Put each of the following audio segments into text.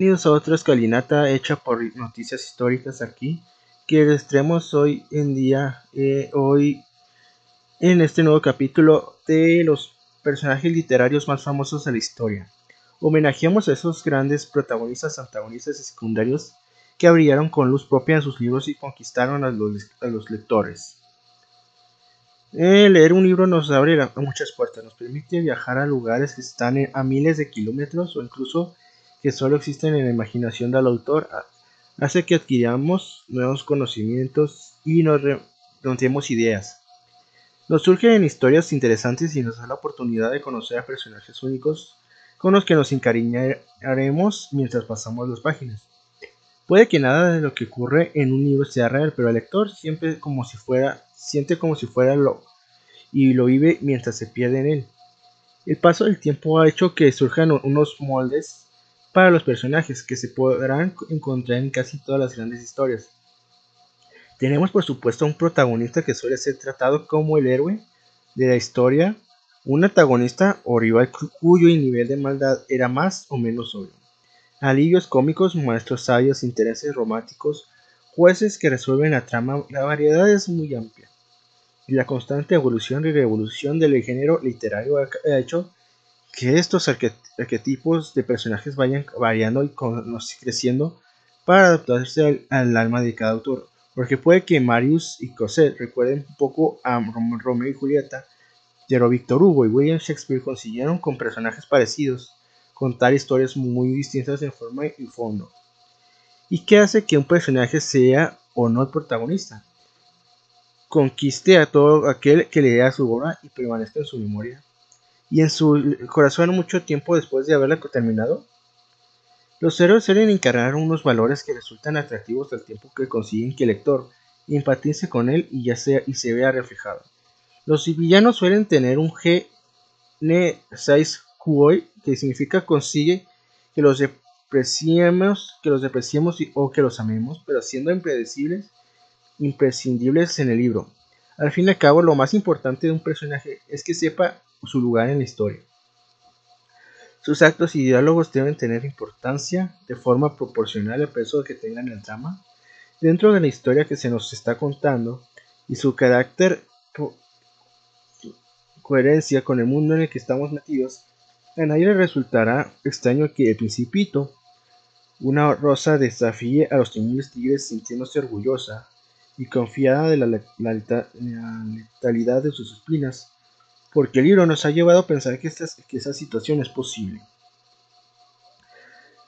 Bienvenidos a otra escalinata hecha por noticias históricas aquí, que extremos hoy en día, eh, hoy en este nuevo capítulo de los personajes literarios más famosos de la historia. Homenajeamos a esos grandes protagonistas, antagonistas y secundarios que brillaron con luz propia en sus libros y conquistaron a los, lectores. Eh, leer un libro nos abre muchas puertas, nos permite viajar a lugares que están a miles de kilómetros o incluso que solo existen en la imaginación del autor hace que adquiramos nuevos conocimientos y nos remontemos ideas. Nos surgen historias interesantes y nos da la oportunidad de conocer a personajes únicos con los que nos encariñaremos mientras pasamos las páginas. Puede que nada de lo que ocurre en un libro sea real, pero el lector siempre como si fuera, siente como si fuera lo y lo vive mientras se pierde en él. El paso del tiempo ha hecho que surjan unos moldes para los personajes que se podrán encontrar en casi todas las grandes historias. Tenemos por supuesto un protagonista que suele ser tratado como el héroe de la historia, un antagonista o rival cuyo nivel de maldad era más o menos obvio. Alivios cómicos, maestros sabios, intereses románticos, jueces que resuelven la trama, la variedad es muy amplia. Y la constante evolución y revolución del género literario ha hecho que estos arquetipos de personajes vayan variando y creciendo para adaptarse al, alma de cada autor. Porque puede que Marius y Cosette recuerden un poco a Romeo y Julieta, pero Victor Hugo y William Shakespeare consiguieron con personajes parecidos contar historias muy distintas en forma y fondo. ¿Y qué hace que un personaje sea o no el protagonista? Conquiste a todo aquel que lea su obra y permanezca en su memoria y en su corazón mucho tiempo después de haberla terminado? Los héroes suelen encarnar unos valores que resultan atractivos al tiempo que consiguen que el lector empatice con él y ya sea y se vea reflejado. Los villanos suelen tener un G 6 Kuoi que significa consigue que los depreciemos, que los depreciemos o que los amemos, pero siendo impredecibles, imprescindibles en el libro. Al fin y al cabo, lo más importante de un personaje es que sepa su lugar en la historia. Sus actos y diálogos deben tener importancia de forma proporcional al peso que tengan en el trama dentro de la historia que se nos está contando y su carácter coherencia con el mundo en el que estamos metidos, a nadie le resultará extraño que el principito, una rosa desafíe a los temibles tigres sintiéndose orgullosa y confiada de la, letalidad de sus espinas, porque el libro nos ha llevado a pensar que, esa situación es posible.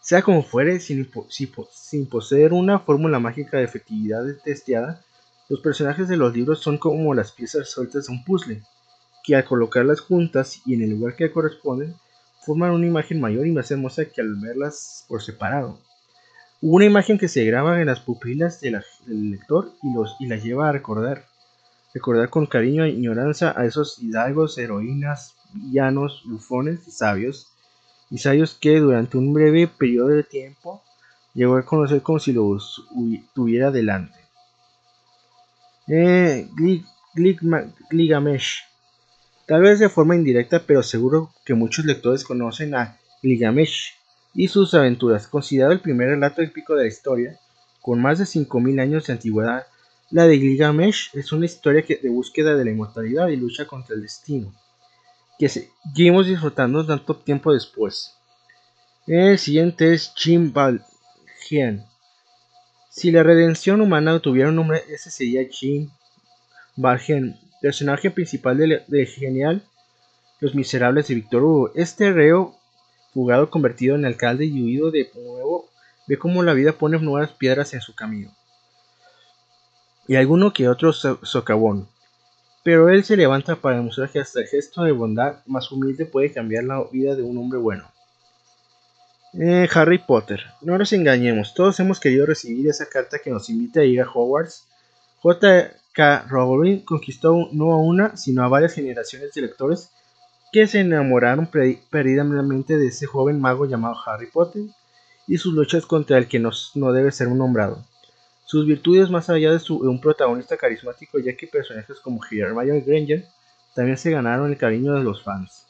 Sea como fuere, sin, poseer una fórmula mágica de efectividad testeada, los personajes de los libros son como las piezas sueltas de un puzzle, que al colocarlas juntas y en el lugar que corresponden, forman una imagen mayor y más hermosa que al verlas por separado. Una imagen que se graba en las pupilas del lector y, los, y la lleva a recordar recordar con cariño e ignorancia a esos hidalgos, heroínas, villanos, bufones y sabios, y sabios que durante un breve periodo de tiempo llegó a conocer como si los tuviera delante. Eh, Gilgamesh. Tal vez de forma indirecta, pero seguro que muchos lectores conocen a Gilgamesh y sus aventuras, considerado el primer relato épico de la historia, con más de 5.000 años de antigüedad la de Gilgamesh es una historia de búsqueda de la inmortalidad y lucha contra el destino, que seguimos disfrutando tanto tiempo después. El siguiente es Jim Valjean. Si la redención humana tuviera un nombre, ese sería Jim Valjean, personaje principal de, Genial, Los Miserables de Victor Hugo. Este reo, fugado convertido en alcalde y huido de nuevo, ve cómo la vida pone nuevas piedras en su camino y alguno que otro socavón. Pero él se levanta para demostrar que hasta el gesto de bondad más humilde puede cambiar la vida de un hombre bueno. Eh, Harry Potter. No nos engañemos, todos hemos querido recibir esa carta que nos invita a ir a Hogwarts. J.K. Rowling conquistó no a una, sino a varias generaciones de lectores que se enamoraron perdidamente de ese joven mago llamado Harry Potter y sus luchas contra el que no debe ser un nombrado sus virtudes más allá de, un protagonista carismático, ya que personajes como Hermione Granger también se ganaron el cariño de los fans.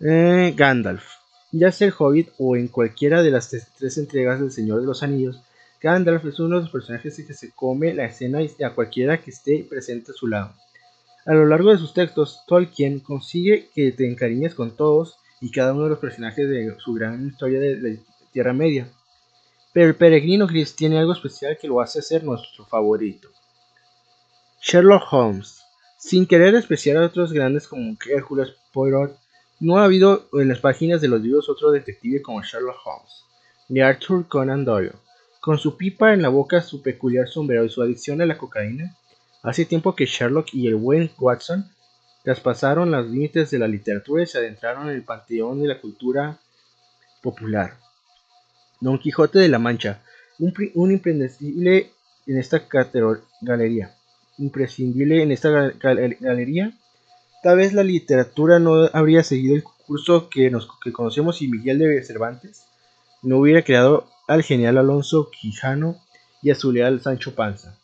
Eh, Gandalf. Ya sea el Hobbit o en cualquiera de las tres entregas del Señor de los Anillos, Gandalf es uno de los personajes que se come la escena a cualquiera que esté presente a su lado. A lo largo de sus textos, Tolkien consigue que te encariñes con todos y cada uno de los personajes de su gran historia de, la Tierra Media. Pero el peregrino Gris tiene algo especial que lo hace ser nuestro favorito. Sherlock Holmes. Sin querer despreciar a otros grandes como Hércules Poirot, no ha habido en las páginas de los libros otro detective como Sherlock Holmes, ni Arthur Conan Doyle. Con su pipa en la boca, su peculiar sombrero y su adicción a la cocaína, hace tiempo que Sherlock y el buen Watson traspasaron los límites de la literatura y se adentraron en el panteón de la cultura popular. Don Quijote de la Mancha, un, imprescindible en esta galería. Imprescindible en esta galería. Tal vez la literatura no habría seguido el curso que, nos, que conocemos y Miguel de Cervantes no hubiera creado al genial Alonso Quijano y a su leal Sancho Panza.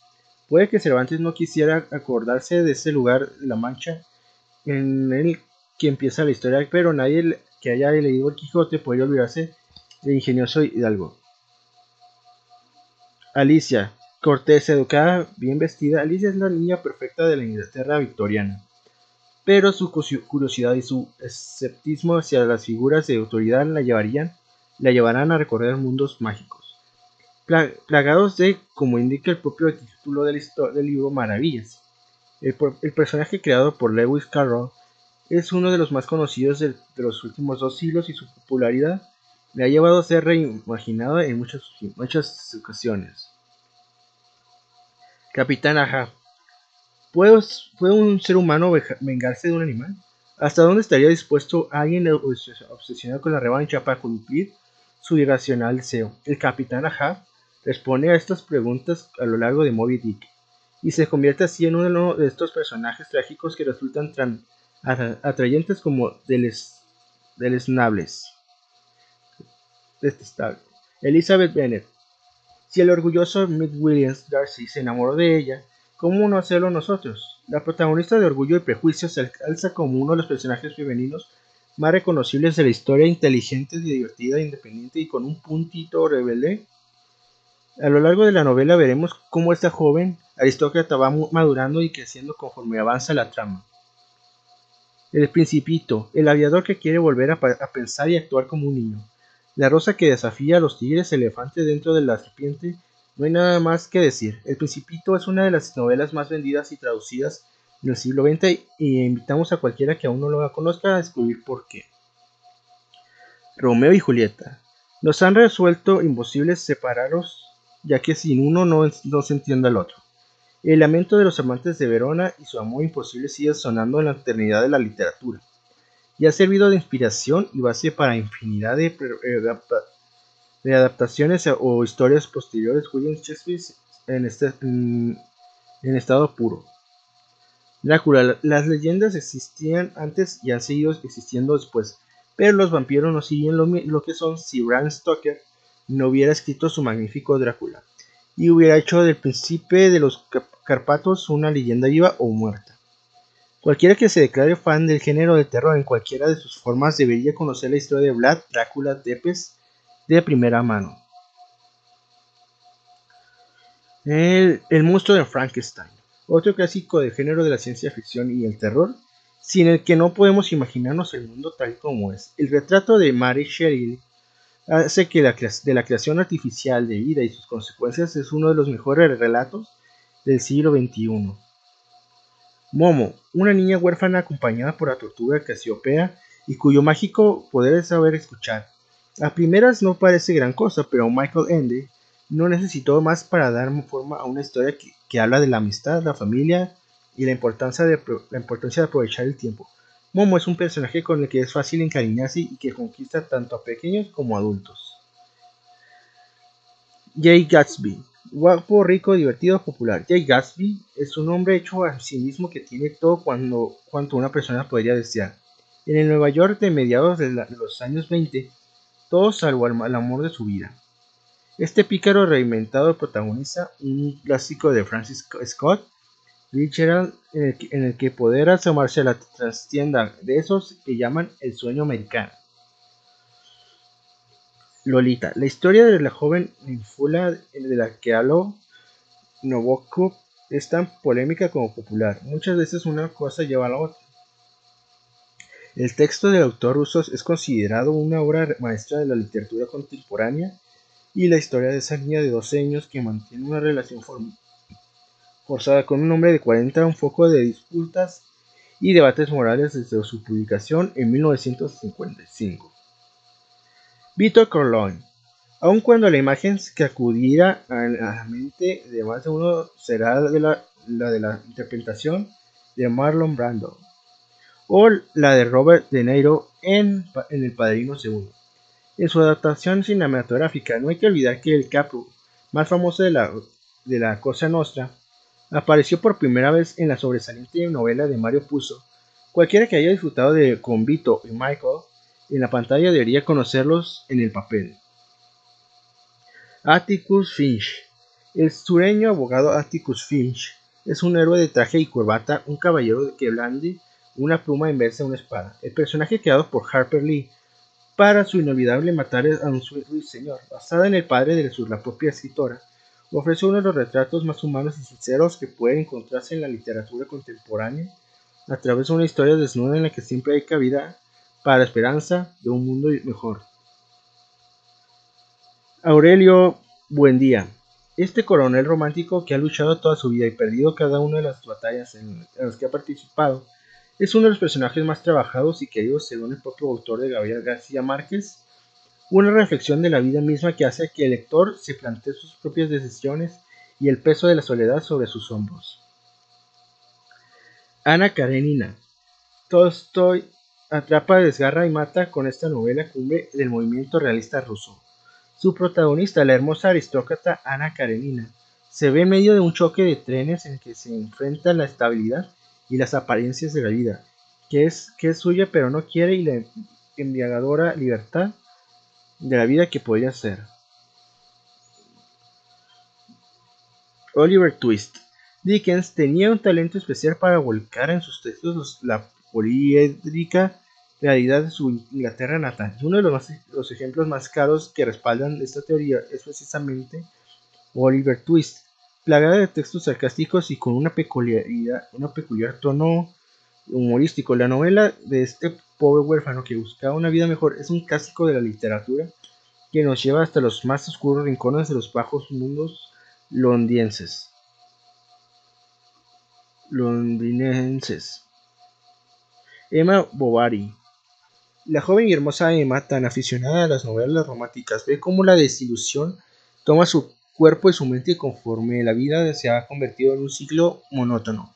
Puede que Cervantes no quisiera acordarse de ese lugar, La Mancha, en el que empieza la historia, pero nadie que haya leído el Quijote puede olvidarse del ingenioso Hidalgo. Alicia, cortés, educada, bien vestida, Alicia es la niña perfecta de la Inglaterra victoriana. Pero su curiosidad y su escepticismo hacia las figuras de autoridad la llevarían la llevarán a recorrer mundos mágicos, plagados de, como indica el propio título del, libro, maravillas. El, personaje creado por Lewis Carroll es uno de los más conocidos de, los últimos dos siglos y su popularidad le ha llevado a ser reimaginado en muchas, muchas ocasiones. Capitán. ¿Puede, ¿Puede un ser humano vengarse de un animal? ¿Hasta dónde estaría dispuesto alguien obsesionado con la revancha para cumplir su irracional deseo. El capitán Ahab responde a estas preguntas a lo largo de Moby Dick y se convierte así en uno de estos personajes trágicos que resultan tan atrayentes como deleznables. Elizabeth Bennet. Si el orgulloso Mick Williams Darcy se enamoró de ella, ¿cómo no hacerlo nosotros? La protagonista de Orgullo y Prejuicio se alza como uno de los personajes femeninos más reconocibles de la historia, inteligente, divertida, independiente y con un puntito rebelde. A lo largo de la novela veremos cómo esta joven aristócrata va madurando y creciendo conforme avanza la trama. El principito, el aviador que quiere volver a, pensar y actuar como un niño. La rosa que desafía a los tigres elefantes dentro de la serpiente. No hay nada más que decir. El Principito es una de las novelas más vendidas y traducidas del siglo XX y invitamos a cualquiera que aún no lo conozca a descubrir por qué. Romeo y Julieta. Nos han resuelto imposible separarlos, ya que sin uno no, se entiende al otro. El lamento de los amantes de Verona y su amor imposible sigue sonando en la eternidad de la literatura, y ha servido de inspiración y base para infinidad de, de adaptaciones o historias posteriores William Shakespeare en, este, en estado puro. Drácula. Las leyendas existían antes y han seguido existiendo después, pero los vampiros no siguen lo, que son si Bram Stoker no hubiera escrito su magnífico Drácula y hubiera hecho del príncipe de los Carpatos una leyenda viva o muerta. Cualquiera que se declare fan del género de terror en cualquiera de sus formas debería conocer la historia de Vlad Drácula Tepes de primera mano. El, el monstruo de Frankenstein otro clásico del género de la ciencia ficción y el terror, sin el que no podemos imaginarnos el mundo tal como es. El retrato de Mary Shelley hace que la, creación artificial de vida y sus consecuencias es uno de los mejores relatos del siglo XXI. Momo, una niña huérfana acompañada por la tortuga Casiopea y cuyo mágico poder es saber escuchar. A primeras no parece gran cosa, pero Michael Ende no necesitó más para dar forma a una historia que, habla de la amistad, la familia y la importancia de, la importancia de aprovechar el tiempo. Momo es un personaje con el que es fácil encariñarse y que conquista tanto a pequeños como a adultos. Jay Gatsby. Guapo, rico, divertido, popular. Jay Gatsby es un hombre hecho a sí mismo que tiene todo cuando, cuanto una persona podría desear. En el Nueva York de mediados de, los años 20, todo salvo el amor de su vida. Este pícaro reinventado protagoniza un clásico de Francis Scott Fitzgerald en el, que, poder asomarse a la trastienda de esos que llaman el sueño americano. Lolita, la historia de la joven ninfula de la que habló Nabokov es tan polémica como popular. Muchas veces una cosa lleva a la otra. El texto del autor ruso es considerado una obra maestra de la literatura contemporánea y la historia de esa niña de 12 años que mantiene una relación forzada con un hombre de 40, un foco de disputas y debates morales desde su publicación en 1955. Víctor Corleone. Aun cuando la imagen que acudirá a la mente de más de uno será la de la, interpretación de Marlon Brando o la de Robert De Niro en, El Padrino II. En su adaptación cinematográfica no hay que olvidar que el capo más famoso de la, de la Cosa Nostra apareció por primera vez en la sobresaliente novela de Mario Puzo. Cualquiera que haya disfrutado de Con Vito y Michael en la pantalla debería conocerlos en el papel. Atticus Finch. El sureño abogado Atticus Finch es un héroe de traje y corbata, un caballero que blande una pluma en vez de una espada. El personaje creado por Harper Lee para su inolvidable Matar a un señor, basada en el padre de la propia escritora, ofrece uno de los retratos más humanos y sinceros que puede encontrarse en la literatura contemporánea, a través de una historia desnuda en la que siempre hay cabida para la esperanza de un mundo mejor. Aurelio Buendía. Este coronel romántico que ha luchado toda su vida y perdido cada una de las batallas en las que ha participado, es uno de los personajes más trabajados y queridos según el propio autor de Gabriel García Márquez, una reflexión de la vida misma que hace que el lector se plantee sus propias decisiones y el peso de la soledad sobre sus hombros. Ana Karenina. Tolstoy atrapa, desgarra y mata con esta novela cumbre del movimiento realista ruso. Su protagonista, la hermosa aristócrata Ana Karenina, se ve en medio de un choque de trenes en que se enfrenta la estabilidad y las apariencias de la vida, que es, que es suya pero no quiere y la embriagadora libertad de la vida que podría ser. Oliver Twist. Dickens tenía un talento especial para volcar en sus textos la poliédrica realidad de su Inglaterra natal. Uno de los, los ejemplos más caros que respaldan esta teoría es precisamente Oliver Twist, plagada de textos sarcásticos y con una peculiaridad, un peculiar tono humorístico. La novela de este pobre huérfano que buscaba una vida mejor es un clásico de la literatura que nos lleva hasta los más oscuros rincones de los bajos mundos londinenses. Londinenses. Emma Bovary. La joven y hermosa Emma, tan aficionada a las novelas románticas, ve cómo la desilusión toma su cuerpo y su mente conforme la vida se ha convertido en un ciclo monótono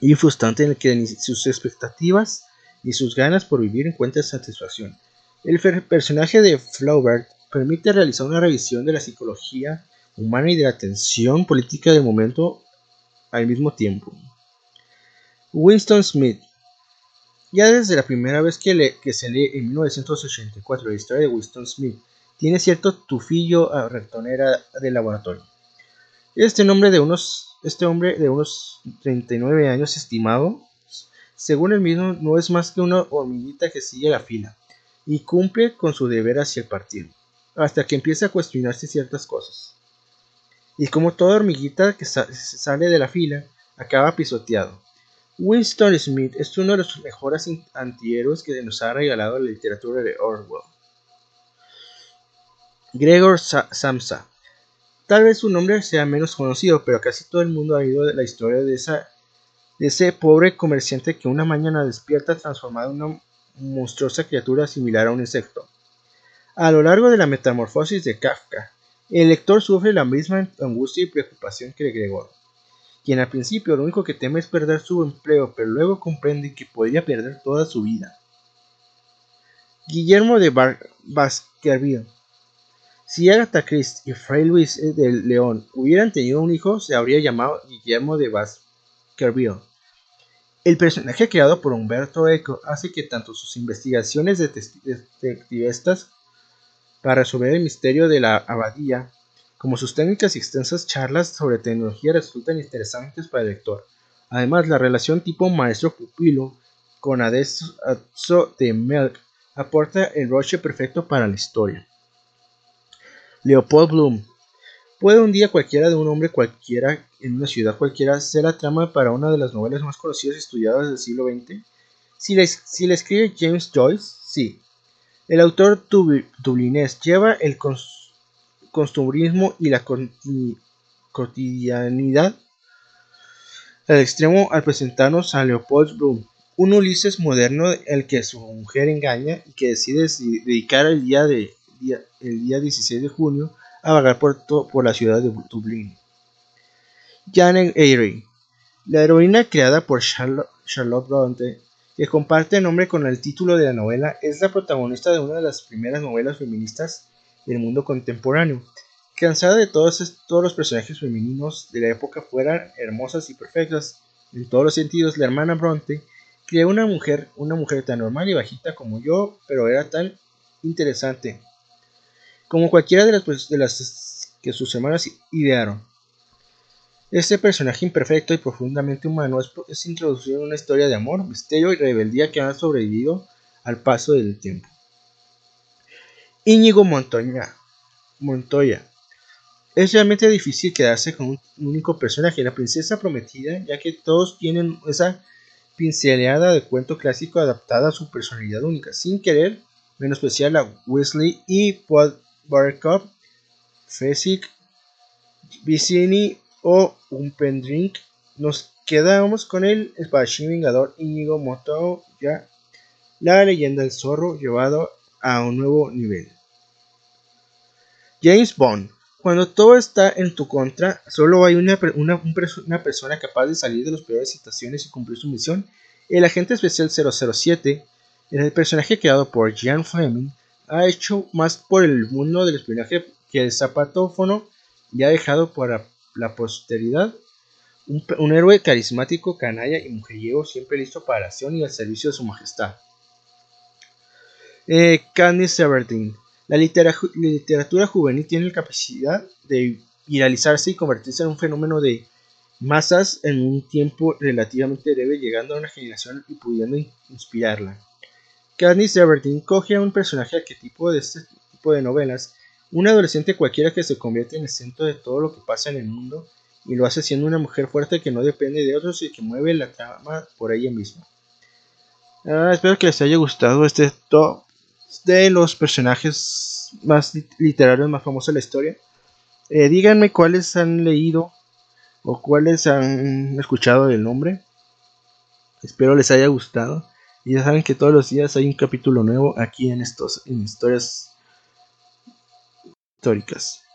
y frustrante en el que ni sus expectativas ni sus ganas por vivir encuentran satisfacción. El personaje de Flaubert permite realizar una revisión de la psicología humana y de la tensión política del momento al mismo tiempo. Winston Smith ya desde la primera vez que, que se lee en 1984 la historia de Winston Smith, tiene cierto tufillo a retonera de laboratorio. Este, nombre de unos, este hombre de unos 39 años estimado, según él mismo, no es más que una hormiguita que sigue la fila y cumple con su deber hacia el partido, hasta que empieza a cuestionarse ciertas cosas. Y como toda hormiguita que sale de la fila, acaba pisoteado. Winston Smith es uno de los mejores antihéroes que nos ha regalado la literatura de Orwell. Gregor Samsa. Tal vez su nombre sea menos conocido, pero casi todo el mundo ha oído la historia de, de ese pobre comerciante que una mañana despierta transformado en una monstruosa criatura similar a un insecto. A lo largo de la metamorfosis de Kafka, el lector sufre la misma angustia y preocupación que Gregor, quien al principio lo único que teme es perder su empleo, pero luego comprende que podría perder toda su vida. Guillermo de Baskerville si Agatha Christie y Fray Luis de León hubieran tenido un hijo, se habría llamado Guillermo de Baskerville. El personaje creado por Humberto Eco hace que tanto sus investigaciones de detectivistas para resolver el misterio de la abadía, como sus técnicas y extensas charlas sobre tecnología resultan interesantes para el lector. Además, la relación tipo maestro-pupilo con Adesso de Melk aporta el roche perfecto para la historia. Leopold Bloom. Puede un día cualquiera de un hombre cualquiera en una ciudad cualquiera ser la trama para una de las novelas más conocidas y estudiadas del siglo XX. Si la, escribe James Joyce, sí. El autor dublinés lleva el costumbrismo y la cotidianidad al extremo al presentarnos a Leopold Bloom, un Ulises moderno al que su mujer engaña y que decide dedicar el día, de, el día 16 de junio a vagar por, por la ciudad de Dublín. Janet Eyre, la heroína creada por Charlotte, Charlotte Bronte, que comparte nombre con el título de la novela, es la protagonista de una de las primeras novelas feministas del mundo contemporáneo. Cansada de todos, todos los personajes femeninos de la época fueran hermosas y perfectas en todos los sentidos, la hermana Bronte creó una mujer, una mujer tan normal y bajita como yo, pero era tan interesante como cualquiera de las, pues, de las que sus hermanas idearon. Este personaje imperfecto y profundamente humano es, introducido en una historia de amor, misterio y rebeldía que han sobrevivido al paso del tiempo. Íñigo Montoya. Montoya. Es realmente difícil quedarse con un único personaje, la princesa prometida, ya que todos tienen esa pinceleada de cuento clásico adaptada a su personalidad única, sin querer menospreciar a Wesley y Paul Buttercup, Fesic, Vicini o Umpendrink. Nos quedamos con el espadachín vengador Íñigo ya la leyenda del zorro llevado a un nuevo nivel. James Bond. Cuando todo está en tu contra, solo hay una, una, persona capaz de salir de las peores situaciones y cumplir su misión. El agente especial 007, en el personaje creado por Jan Fleming, ha hecho más por el mundo del espionaje que el zapatófono y ha dejado para la posteridad un, héroe carismático, canalla y mujeriego, siempre listo para la acción y al servicio de su majestad. Eh, Candice Everdeen. La literatura juvenil tiene la capacidad de viralizarse y convertirse en un fenómeno de masas en un tiempo relativamente breve, llegando a una generación y pudiendo inspirarla. Katniss Everdeen coge a un personaje arquetipo de este tipo de novelas, un adolescente cualquiera que se convierte en el centro de todo lo que pasa en el mundo y lo hace siendo una mujer fuerte que no depende de otros y que mueve la trama por ella misma. Ah, espero que les haya gustado este top de los personajes más literarios más famosos de la historia. Eh, díganme cuáles han leído o cuáles han escuchado el nombre. Espero les haya gustado. Y ya saben que todos los días hay un capítulo nuevo aquí en estos en historias históricas.